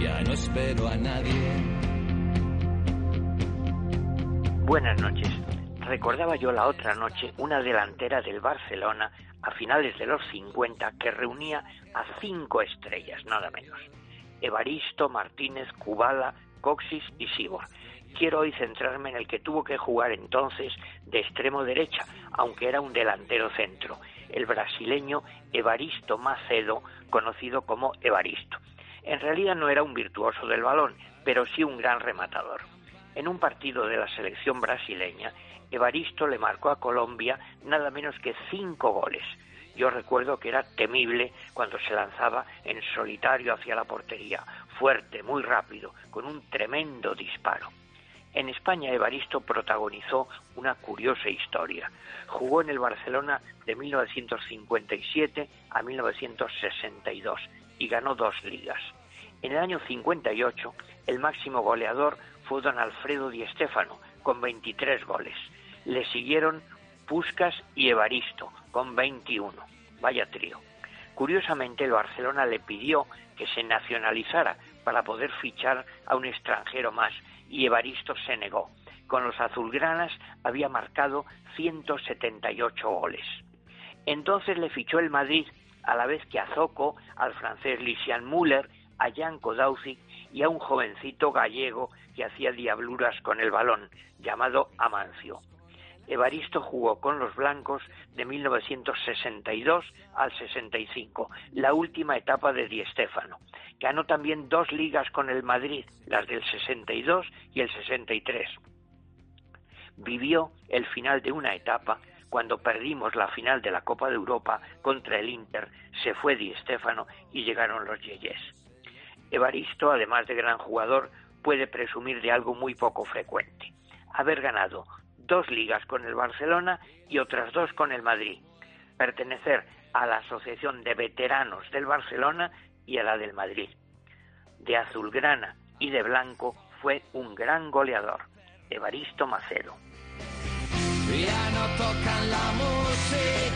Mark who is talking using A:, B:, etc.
A: ya no espero a nadie.
B: Buenas noches. Recordaba yo la otra noche una delantera del Barcelona a finales de los 50 que reunía a cinco estrellas, nada menos. Evaristo, Martínez, Kubala, Coxis y Sibor. Quiero hoy centrarme en el que tuvo que jugar entonces de extremo derecha, aunque era un delantero centro, el brasileño Evaristo Macedo, conocido como Evaristo. En realidad no era un virtuoso del balón, pero sí un gran rematador. En un partido de la selección brasileña, Evaristo le marcó a Colombia nada menos que cinco goles. Yo recuerdo que era temible cuando se lanzaba en solitario hacia la portería, fuerte, muy rápido, con un tremendo disparo. En España Evaristo protagonizó una curiosa historia. Jugó en el Barcelona de 1957 a 1962 y ganó dos ligas. En el año 58 el máximo goleador fue don Alfredo Di Stéfano con 23 goles. Le siguieron Puscas y Evaristo con 21. Vaya trío. Curiosamente el Barcelona le pidió que se nacionalizara para poder fichar a un extranjero más y Evaristo se negó. Con los azulgranas había marcado 178 goles. Entonces le fichó el Madrid a la vez que a Zoco, al francés Lisian Müller, a Jan Kodauzi y a un jovencito gallego que hacía diabluras con el balón, llamado Amancio. Evaristo jugó con los blancos de 1962 al 65, la última etapa de Di Stéfano. Ganó también dos ligas con el Madrid, las del 62 y el 63. Vivió el final de una etapa cuando perdimos la final de la Copa de Europa contra el Inter, se fue Di Stéfano y llegaron los Yeyes. Evaristo, además de gran jugador, puede presumir de algo muy poco frecuente, haber ganado dos ligas con el Barcelona y otras dos con el Madrid. Pertenecer a la Asociación de Veteranos del Barcelona y a la del Madrid. De azulgrana y de blanco fue un gran goleador, Evaristo Macedo.
A: Ya no tocan la música